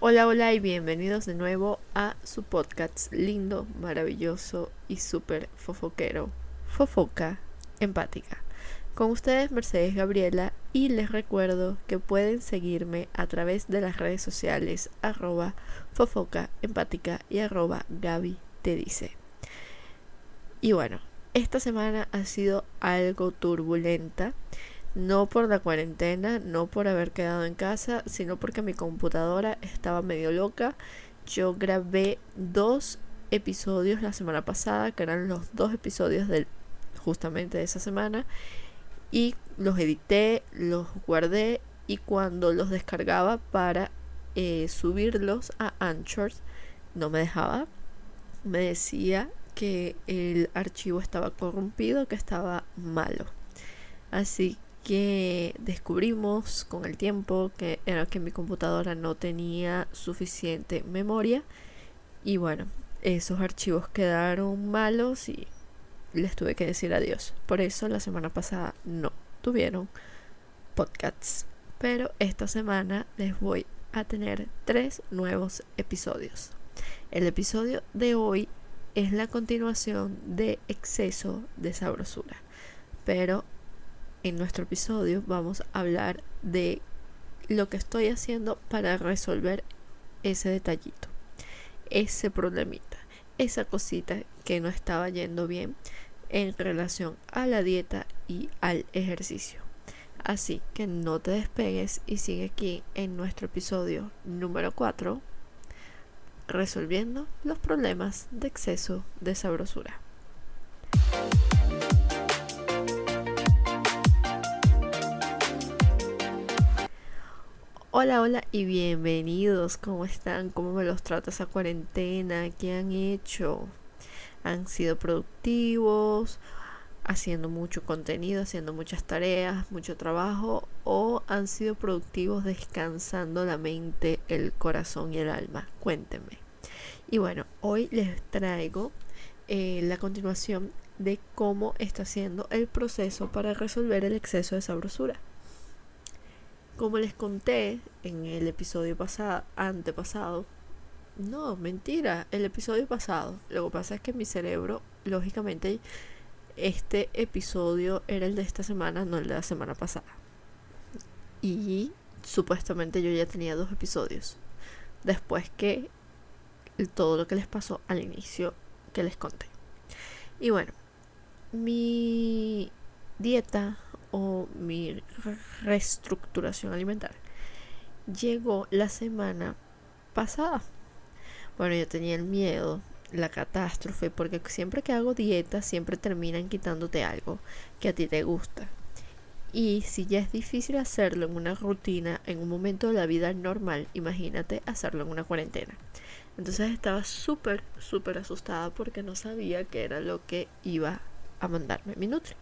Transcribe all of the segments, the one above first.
Hola, hola y bienvenidos de nuevo a su podcast lindo, maravilloso y súper fofoquero, Fofoca Empática. Con ustedes Mercedes Gabriela y les recuerdo que pueden seguirme a través de las redes sociales arroba fofoca y arroba Gaby te dice. Y bueno, esta semana ha sido algo turbulenta no por la cuarentena, no por haber quedado en casa, sino porque mi computadora estaba medio loca. Yo grabé dos episodios la semana pasada, que eran los dos episodios del justamente de esa semana, y los edité, los guardé y cuando los descargaba para eh, subirlos a Anchor, no me dejaba. Me decía que el archivo estaba corrompido, que estaba malo. Así que descubrimos con el tiempo que era que mi computadora no tenía suficiente memoria y bueno, esos archivos quedaron malos y les tuve que decir adiós. Por eso la semana pasada no tuvieron podcasts. Pero esta semana les voy a tener tres nuevos episodios. El episodio de hoy es la continuación de exceso de sabrosura. Pero en nuestro episodio vamos a hablar de lo que estoy haciendo para resolver ese detallito, ese problemita, esa cosita que no estaba yendo bien en relación a la dieta y al ejercicio. Así que no te despegues y sigue aquí en nuestro episodio número 4, resolviendo los problemas de exceso de sabrosura. Hola, hola y bienvenidos. ¿Cómo están? ¿Cómo me los trata esa cuarentena? ¿Qué han hecho? ¿Han sido productivos? ¿Haciendo mucho contenido? ¿Haciendo muchas tareas? ¿Mucho trabajo? ¿O han sido productivos descansando la mente, el corazón y el alma? Cuéntenme. Y bueno, hoy les traigo eh, la continuación de cómo está siendo el proceso para resolver el exceso de sabrosura. Como les conté en el episodio pasado, antepasado, no, mentira, el episodio pasado. Lo que pasa es que mi cerebro, lógicamente, este episodio era el de esta semana, no el de la semana pasada. Y supuestamente yo ya tenía dos episodios. Después que todo lo que les pasó al inicio que les conté. Y bueno, mi dieta o mi reestructuración alimentaria llegó la semana pasada. Bueno, yo tenía el miedo, la catástrofe, porque siempre que hago dieta siempre terminan quitándote algo que a ti te gusta. Y si ya es difícil hacerlo en una rutina, en un momento de la vida normal, imagínate hacerlo en una cuarentena. Entonces estaba súper, súper asustada porque no sabía qué era lo que iba a mandarme mi Nutri.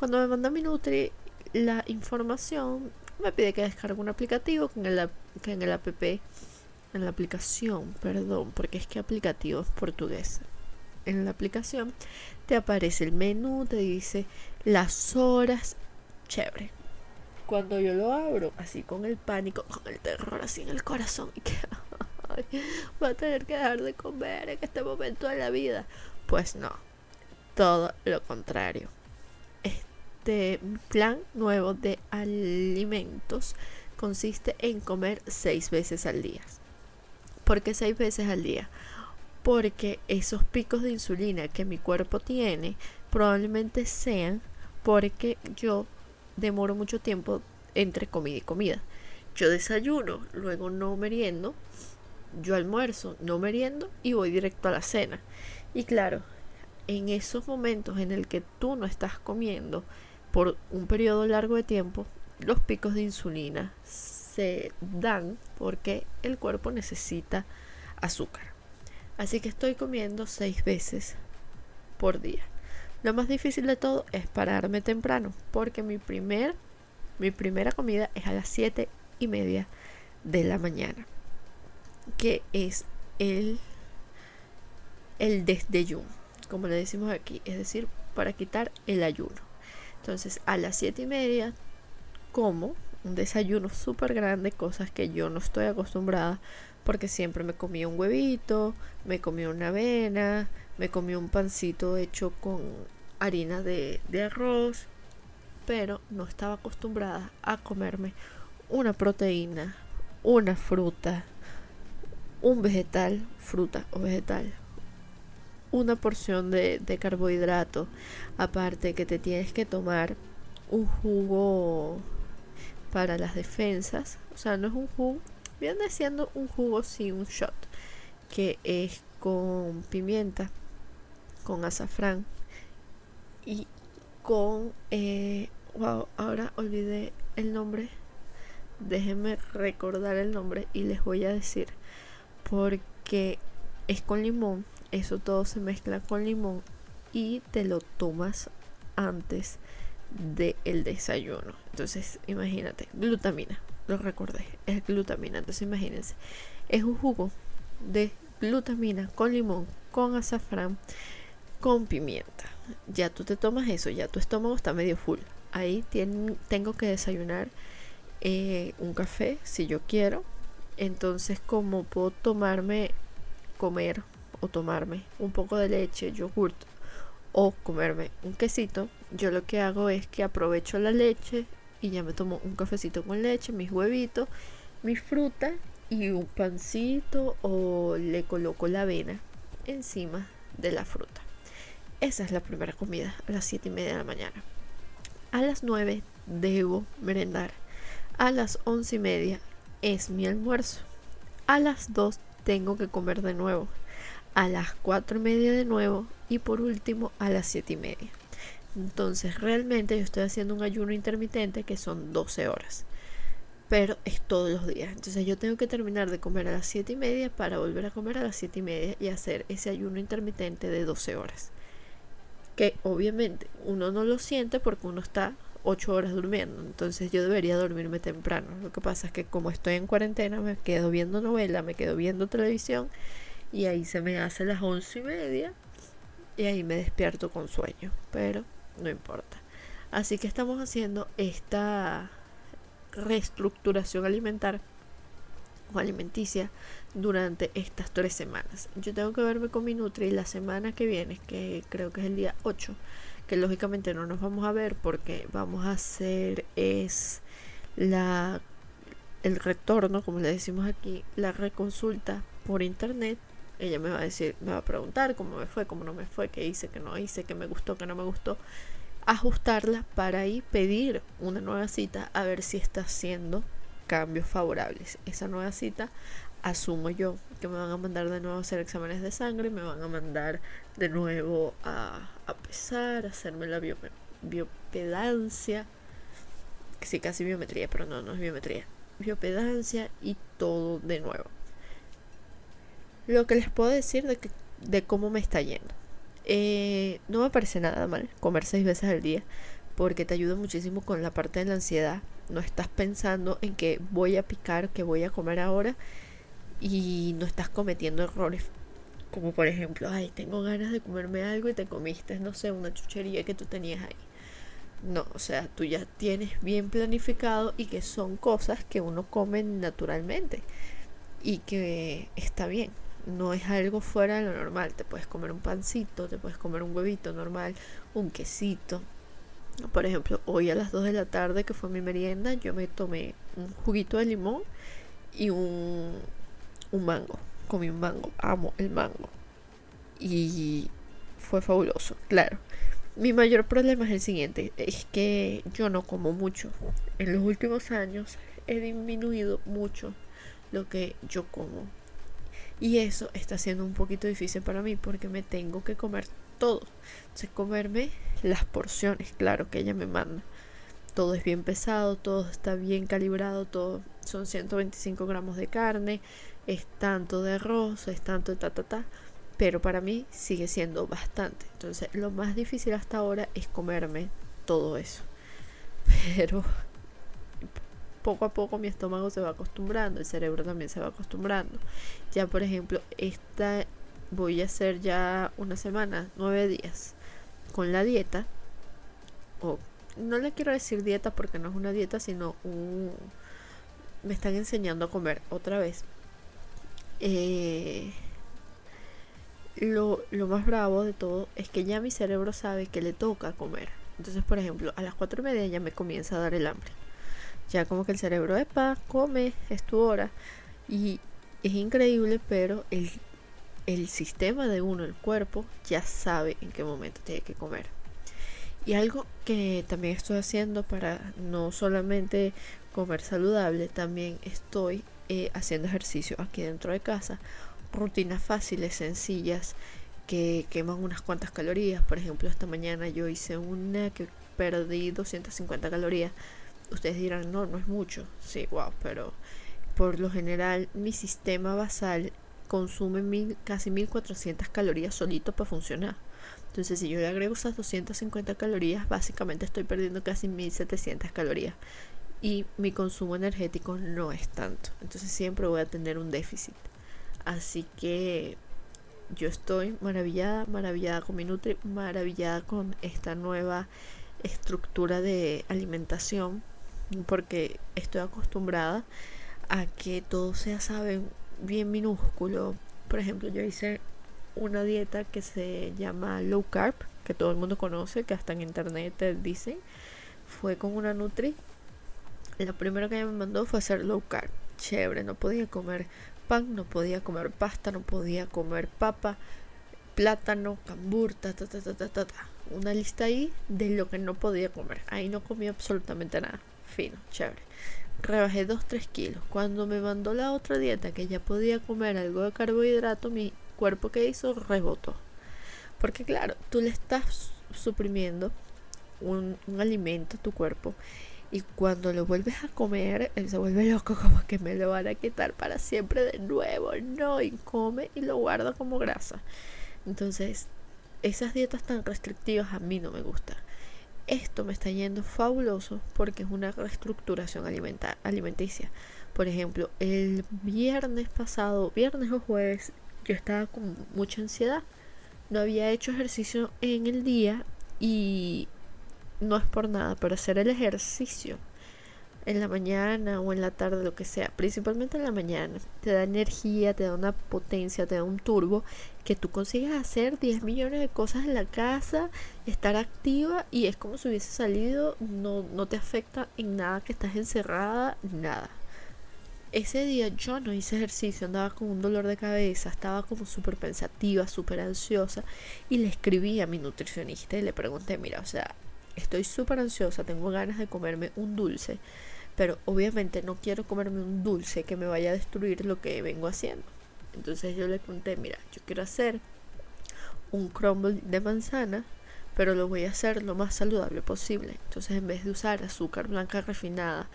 Cuando me manda mi Nutri la información, me pide que descargue un aplicativo que en el, que en el app, en la aplicación, perdón, porque es que aplicativo es portugués. En la aplicación te aparece el menú, te dice las horas, chévere. Cuando yo lo abro, así con el pánico, con el terror así en el corazón, y que voy a tener que dejar de comer en este momento de la vida. Pues no, todo lo contrario plan nuevo de alimentos consiste en comer seis veces al día. ¿Por qué seis veces al día? Porque esos picos de insulina que mi cuerpo tiene probablemente sean porque yo demoro mucho tiempo entre comida y comida. Yo desayuno, luego no meriendo, yo almuerzo, no meriendo y voy directo a la cena. Y claro, en esos momentos en el que tú no estás comiendo, por un periodo largo de tiempo, los picos de insulina se dan porque el cuerpo necesita azúcar. Así que estoy comiendo seis veces por día. Lo más difícil de todo es pararme temprano, porque mi, primer, mi primera comida es a las siete y media de la mañana, que es el, el desdeyuno, como le decimos aquí, es decir, para quitar el ayuno. Entonces a las siete y media como un desayuno súper grande, cosas que yo no estoy acostumbrada porque siempre me comía un huevito, me comía una avena, me comía un pancito hecho con harina de, de arroz, pero no estaba acostumbrada a comerme una proteína, una fruta, un vegetal, fruta o vegetal, una porción de, de carbohidrato, aparte que te tienes que tomar un jugo para las defensas, o sea, no es un jugo, viene siendo un jugo, sí, un shot, que es con pimienta, con azafrán y con, eh, wow, ahora olvidé el nombre, déjenme recordar el nombre y les voy a decir, porque es con limón, eso todo se mezcla con limón y te lo tomas antes del desayuno. Entonces, imagínate, glutamina, lo recordé, es glutamina. Entonces, imagínense, es un jugo de glutamina con limón, con azafrán, con pimienta. Ya tú te tomas eso, ya tu estómago está medio full. Ahí tengo que desayunar eh, un café si yo quiero. Entonces, como puedo tomarme, comer o tomarme un poco de leche, yogurt o comerme un quesito, yo lo que hago es que aprovecho la leche y ya me tomo un cafecito con leche, mis huevitos, mi fruta y un pancito o le coloco la avena encima de la fruta. Esa es la primera comida a las 7 y media de la mañana. A las 9 debo merendar. A las 11 y media es mi almuerzo. A las 2 tengo que comer de nuevo a las 4 y media de nuevo y por último a las 7 y media. Entonces realmente yo estoy haciendo un ayuno intermitente que son 12 horas. Pero es todos los días. Entonces yo tengo que terminar de comer a las 7 y media para volver a comer a las 7 y media y hacer ese ayuno intermitente de 12 horas. Que obviamente uno no lo siente porque uno está 8 horas durmiendo. Entonces yo debería dormirme temprano. Lo que pasa es que como estoy en cuarentena me quedo viendo novela, me quedo viendo televisión y ahí se me hace las once y media y ahí me despierto con sueño, pero no importa. Así que estamos haciendo esta reestructuración alimentar o alimenticia durante estas tres semanas. Yo tengo que verme con mi Nutri la semana que viene, que creo que es el día 8, que lógicamente no nos vamos a ver porque vamos a hacer es la el retorno, como le decimos aquí, la reconsulta por internet ella me va a decir, me va a preguntar cómo me fue, cómo no me fue, qué hice, qué no hice, qué me gustó, qué no me gustó. Ajustarla para ahí pedir una nueva cita a ver si está haciendo cambios favorables. Esa nueva cita asumo yo que me van a mandar de nuevo a hacer exámenes de sangre, me van a mandar de nuevo a, a pesar, a hacerme la biopedancia, que sí, casi biometría, pero no, no es biometría, biopedancia y todo de nuevo lo que les puedo decir de, que, de cómo me está yendo. Eh, no me parece nada mal comer seis veces al día porque te ayuda muchísimo con la parte de la ansiedad. No estás pensando en que voy a picar, que voy a comer ahora y no estás cometiendo errores como por ejemplo, ay, tengo ganas de comerme algo y te comiste, no sé, una chuchería que tú tenías ahí. No, o sea, tú ya tienes bien planificado y que son cosas que uno come naturalmente y que está bien no es algo fuera de lo normal. Te puedes comer un pancito, te puedes comer un huevito normal, un quesito. Por ejemplo, hoy a las 2 de la tarde, que fue mi merienda, yo me tomé un juguito de limón y un, un mango. Comí un mango, amo el mango. Y fue fabuloso, claro. Mi mayor problema es el siguiente, es que yo no como mucho. En los últimos años he disminuido mucho lo que yo como y eso está siendo un poquito difícil para mí porque me tengo que comer todo. Entonces comerme las porciones, claro, que ella me manda. Todo es bien pesado, todo está bien calibrado, todo son 125 gramos de carne, es tanto de arroz, es tanto de ta ta ta. Pero para mí sigue siendo bastante. Entonces lo más difícil hasta ahora es comerme todo eso. Pero poco a poco mi estómago se va acostumbrando, el cerebro también se va acostumbrando. Ya por ejemplo, esta voy a hacer ya una semana, nueve días con la dieta. O no le quiero decir dieta porque no es una dieta, sino un... Me están enseñando a comer otra vez. eh, lo, lo, más bravo de todo es que ya mi cerebro sabe que le toca comer. Entonces, por ejemplo, a las cuatro y media ya me comienza a dar el hambre. Ya como que el cerebro, epa, come, es tu hora. Y es increíble, pero el, el sistema de uno, el cuerpo, ya sabe en qué momento tiene que comer. Y algo que también estoy haciendo para no solamente comer saludable, también estoy eh, haciendo ejercicio aquí dentro de casa. Rutinas fáciles, sencillas, que queman unas cuantas calorías. Por ejemplo, esta mañana yo hice una que perdí 250 calorías. Ustedes dirán, no, no es mucho. Sí, wow, pero por lo general mi sistema basal consume mil, casi 1400 calorías solito para funcionar. Entonces, si yo le agrego esas 250 calorías, básicamente estoy perdiendo casi 1700 calorías. Y mi consumo energético no es tanto. Entonces, siempre voy a tener un déficit. Así que yo estoy maravillada, maravillada con mi Nutri, maravillada con esta nueva estructura de alimentación. Porque estoy acostumbrada a que todo sea, saben, bien minúsculo. Por ejemplo, yo hice una dieta que se llama low carb, que todo el mundo conoce, que hasta en internet te dicen. Fue con una Nutri. Lo primero que ella me mandó fue hacer low carb. Chévere, no podía comer pan, no podía comer pasta, no podía comer papa, plátano, cambur, ta ta ta ta ta. Una lista ahí de lo que no podía comer. Ahí no comía absolutamente nada. Fino, chévere. Rebajé 2-3 kilos. Cuando me mandó la otra dieta que ya podía comer algo de carbohidrato, mi cuerpo que hizo rebotó. Porque claro, tú le estás suprimiendo un, alimento a tu cuerpo y cuando lo vuelves a comer, él se vuelve loco como que me lo van a quitar para siempre de nuevo. No, y come y lo guarda como grasa. Entonces, esas dietas tan restrictivas a mí no me gustan. Esto me está yendo fabuloso porque es una reestructuración alimenticia. Por ejemplo, el viernes pasado, viernes o jueves, yo estaba con mucha ansiedad. No había hecho ejercicio en el día y no es por nada, pero hacer el ejercicio en la mañana o en la tarde, lo que sea, principalmente en la mañana, te da energía, te da una potencia, te da un turbo que tú consigues hacer 10 millones de cosas en la casa, estar activa y es como si hubiese salido, no, no te afecta en nada que estás encerrada, nada. Ese día yo no hice ejercicio, andaba con un dolor de cabeza, estaba como súper pensativa, súper ansiosa y le escribí a mi nutricionista y le pregunté, mira, o sea, estoy súper ansiosa, tengo ganas de comerme un dulce, pero obviamente no quiero comerme un dulce que me vaya a destruir lo que vengo haciendo. Entonces yo le conté, mira, yo quiero hacer un crumble de manzana, pero lo voy a hacer lo más saludable posible. Entonces en vez de usar azúcar blanca refinada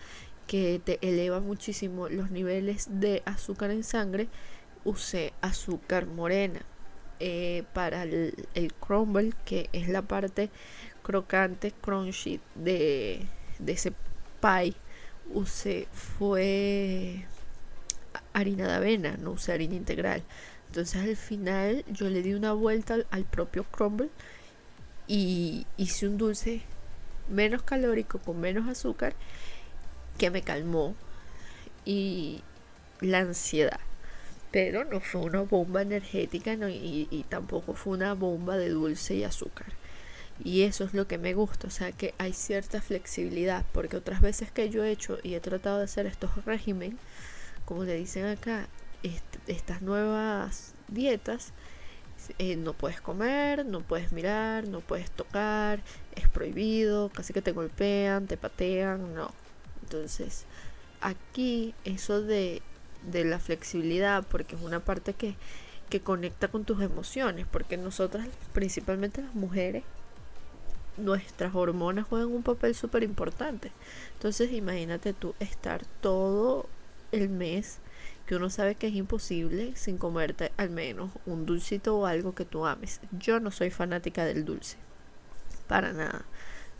que te eleva muchísimo los niveles de azúcar en sangre, usé azúcar morena. Eh, para el, crumble, que es la parte crocante, crunchy de, de ese pie, usé fue harina de avena, no usé harina integral. Entonces al final yo le di una vuelta al, propio crumble y hice un dulce menos calórico con menos azúcar que me calmó y la ansiedad. Pero no fue una bomba energética y, tampoco fue una bomba de dulce y azúcar. Y eso es lo que me gusta, o sea que hay cierta flexibilidad, porque otras veces que yo he hecho y he tratado de hacer estos regímenes, como le dicen acá, estas nuevas dietas, eh, no puedes comer, no puedes mirar, no puedes tocar, es prohibido, casi que te golpean, te patean, no. Entonces, aquí eso de, de la flexibilidad, porque es una parte que, que conecta con tus emociones, porque nosotras, principalmente las mujeres, nuestras hormonas juegan un papel súper importante. Entonces imagínate tú estar todo el mes que uno sabe que es imposible sin comerte al menos un dulcito o algo que tú ames. Yo no soy fanática del dulce. Para nada.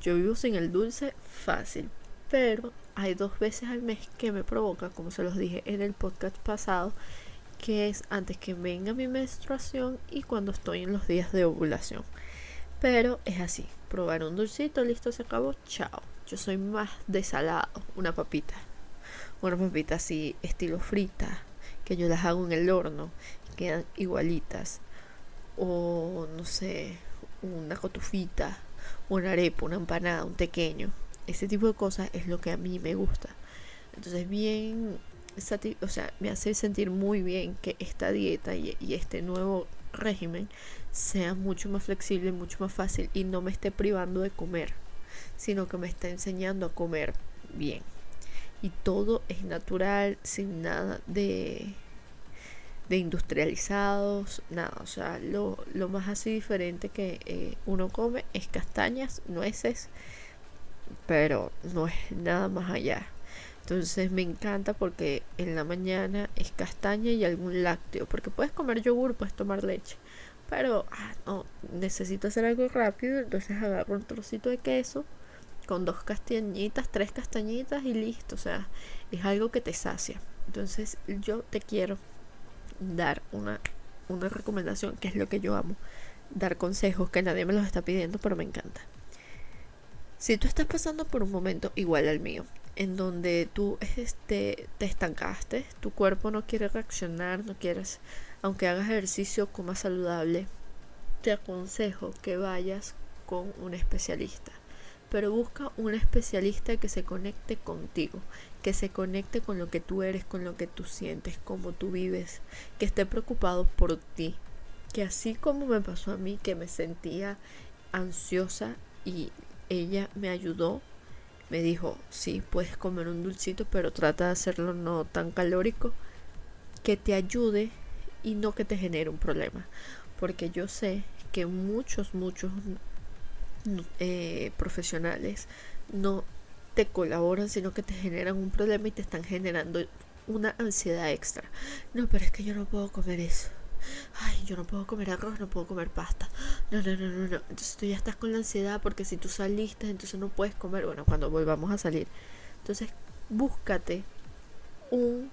Yo vivo sin el dulce fácil. Pero hay dos veces al mes que me provoca, como se los dije en el podcast pasado, que es antes que venga mi menstruación y cuando estoy en los días de ovulación. Pero es así, probar un dulcito, listo, se acabó, chao. Yo soy más de salado, una papita. Una papita así, estilo frita, que yo las hago en el horno, quedan igualitas. O no sé, una cotufita, una arepa, una empanada, un pequeño. Ese tipo de cosas es lo que a mí me gusta. Entonces, bien, o sea, me hace sentir muy bien que esta dieta y, y este nuevo régimen sea mucho más flexible, mucho más fácil y no me esté privando de comer, sino que me está enseñando a comer bien. Y todo es natural, sin nada de, de industrializados, nada. O sea, lo, lo más así diferente que eh, uno come es castañas, nueces, pero no es nada más allá. Entonces me encanta porque en la mañana es castaña y algún lácteo. Porque puedes comer yogur, puedes tomar leche. Pero ah, no, necesito hacer algo rápido. Entonces agarro un trocito de queso con dos castañitas, tres castañitas y listo. O sea, es algo que te sacia. Entonces yo te quiero dar una, una recomendación, que es lo que yo amo. Dar consejos que nadie me los está pidiendo, pero me encanta. Si tú estás pasando por un momento igual al mío, en donde tú este, te estancaste, tu cuerpo no quiere reaccionar, no quieres, aunque hagas ejercicio más saludable, te aconsejo que vayas con un especialista. Pero busca un especialista que se conecte contigo, que se conecte con lo que tú eres, con lo que tú sientes, cómo tú vives, que esté preocupado por ti, que así como me pasó a mí, que me sentía ansiosa y ella me ayudó me dijo, sí, puedes comer un dulcito, pero trata de hacerlo no tan calórico, que te ayude y no que te genere un problema. Porque yo sé que muchos, muchos eh, profesionales no te colaboran, sino que te generan un problema y te están generando una ansiedad extra. No, pero es que yo no puedo comer eso ay, yo no puedo comer arroz, no puedo comer pasta. No, no, no, no, no. Entonces tú ya estás con la ansiedad porque si tú saliste, entonces no puedes comer. Bueno, cuando volvamos a salir. Entonces, búscate un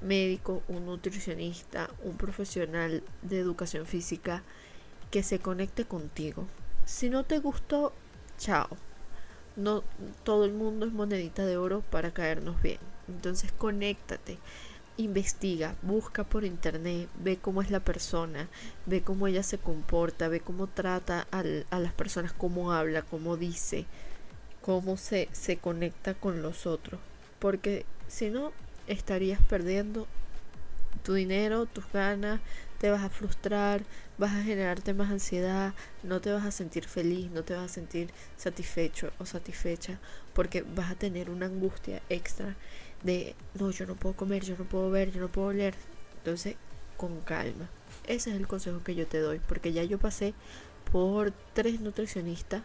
médico, un nutricionista, un profesional de educación física que se conecte contigo. Si no te gustó, chao. No todo el mundo es monedita de oro para caernos bien. Entonces, conéctate investiga, busca por internet, ve cómo es la persona, ve cómo ella se comporta, ve cómo trata a las personas, cómo habla, cómo dice, cómo se, se conecta con los otros. Porque si no, estarías perdiendo tu dinero, tus ganas, te vas a frustrar, vas a generarte más ansiedad, no te vas a sentir feliz, no te vas a sentir satisfecho o satisfecha, porque vas a tener una angustia extra de, no, yo no puedo comer, yo no puedo ver, yo no puedo leer. Entonces, con calma. Ese es el consejo que yo te doy, porque ya yo pasé por tres nutricionistas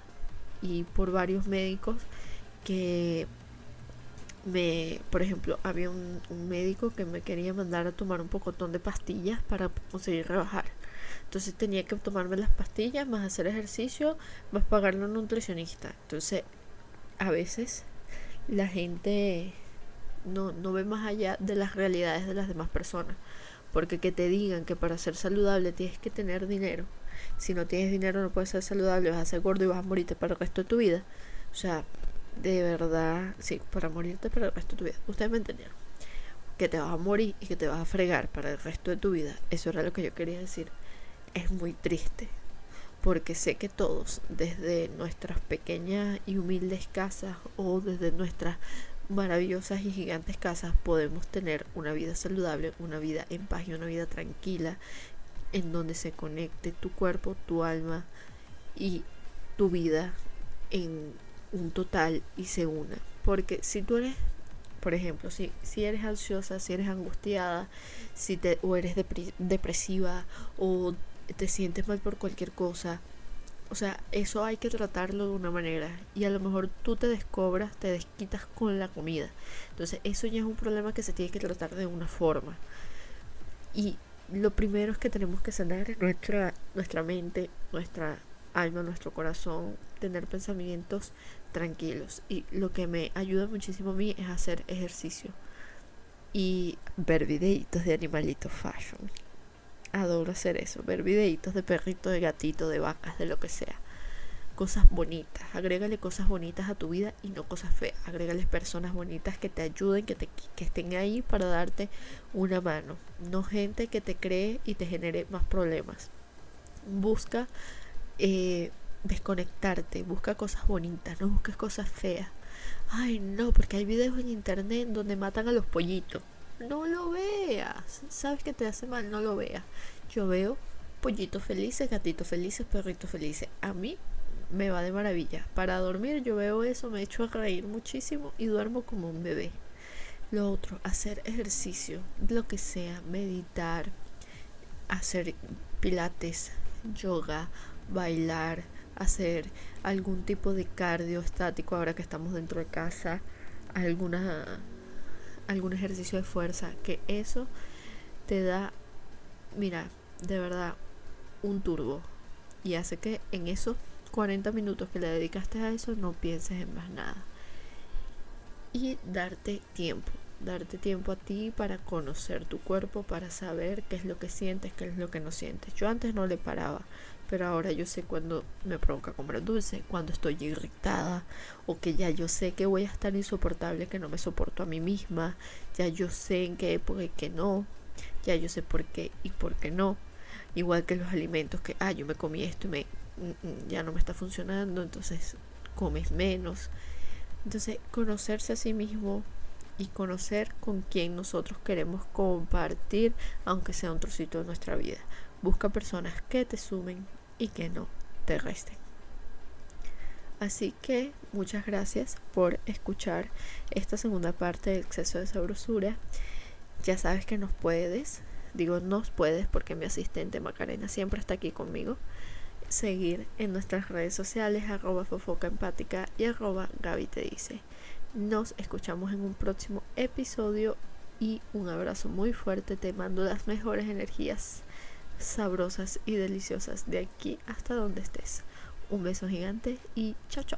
y por varios médicos que me, por ejemplo, había un, médico que me quería mandar a tomar un pocotón de pastillas para conseguir rebajar. Entonces tenía que tomarme las pastillas, más hacer ejercicio, más pagarle a un nutricionista. Entonces, a veces la gente no, no ve más allá de las realidades de las demás personas. Porque que te digan que para ser saludable tienes que tener dinero. Si no tienes dinero no puedes ser saludable, vas a ser gordo y vas a morirte para el resto de tu vida. O sea, de verdad, sí, para morirte para el resto de tu vida. Ustedes me entendieron. Que te vas a morir y que te vas a fregar para el resto de tu vida. Eso era lo que yo quería decir. Es muy triste. Porque sé que todos, desde nuestras pequeñas y humildes casas o desde nuestras maravillosas y gigantes casas podemos tener una vida saludable, una vida en paz y una vida tranquila en donde se conecte tu cuerpo, tu alma y tu vida en un total y se una. Porque si tú eres, por ejemplo, si, si eres ansiosa, si eres angustiada, si te, o eres depresiva o te sientes mal por cualquier cosa, o sea, eso hay que tratarlo de una manera. Y a lo mejor tú te descobras, te desquitas con la comida. Entonces, eso ya es un problema que se tiene que tratar de una forma. Y lo primero es que tenemos que sanar nuestra, nuestra mente, nuestra alma, nuestro corazón, tener pensamientos tranquilos. Y lo que me ayuda muchísimo a mí es hacer ejercicio y ver videitos de animalitos fashion adoro hacer eso, ver videitos de perritos, de gatitos, de vacas, de lo que sea. cosas bonitas, agrégale cosas bonitas a tu vida y no cosas feas, agrégale personas bonitas que te ayuden, que, te, que estén ahí para darte una mano, no gente que te cree y te genere más problemas. Busca eh, desconectarte, busca cosas bonitas, no busques cosas feas. Ay, no, porque hay videos en internet donde matan a los pollitos. No lo veas. Sabes que te hace mal, no lo veas. Yo veo pollitos felices, gatitos felices, perritos felices. A mí me va de maravilla. Para dormir yo veo eso, me echo a reír muchísimo y duermo como un bebé. Lo otro, hacer ejercicio, lo que sea, meditar, hacer pilates, yoga, bailar, hacer algún tipo de cardio estático ahora que estamos dentro de casa, alguna algún ejercicio de fuerza, que eso te da, mira, de verdad, un turbo. Y hace que en esos 40 minutos que le dedicaste a eso no pienses en más nada. Y darte tiempo, darte tiempo a ti para conocer tu cuerpo, para saber qué es lo que sientes, qué es lo que no sientes. Yo antes no le paraba, pero ahora yo sé cuando me provoca comer dulce, cuando estoy irritada o que ya yo sé que voy a estar insoportable, que no me soporto a mí misma, ya yo sé en qué época y qué no, ya yo sé por qué y por qué no. Igual que los alimentos que, ah, yo me comí esto y me, mm, mm, ya no me está funcionando, entonces comes menos. Entonces, conocerse a sí mismo y conocer con quién nosotros queremos compartir, aunque sea un trocito de nuestra vida. Busca personas que te sumen y que no te resten. Así que muchas gracias por escuchar esta segunda parte del exceso de sabrosura. Ya sabes que nos puedes, digo nos puedes porque mi asistente Macarena siempre está aquí conmigo, seguir en nuestras redes sociales arroba fofoca empática y arroba Gaby te dice. Nos escuchamos en un próximo episodio y un abrazo muy fuerte. Te mando las mejores energías sabrosas y deliciosas de aquí hasta donde estés. Un beso gigante y chao chao.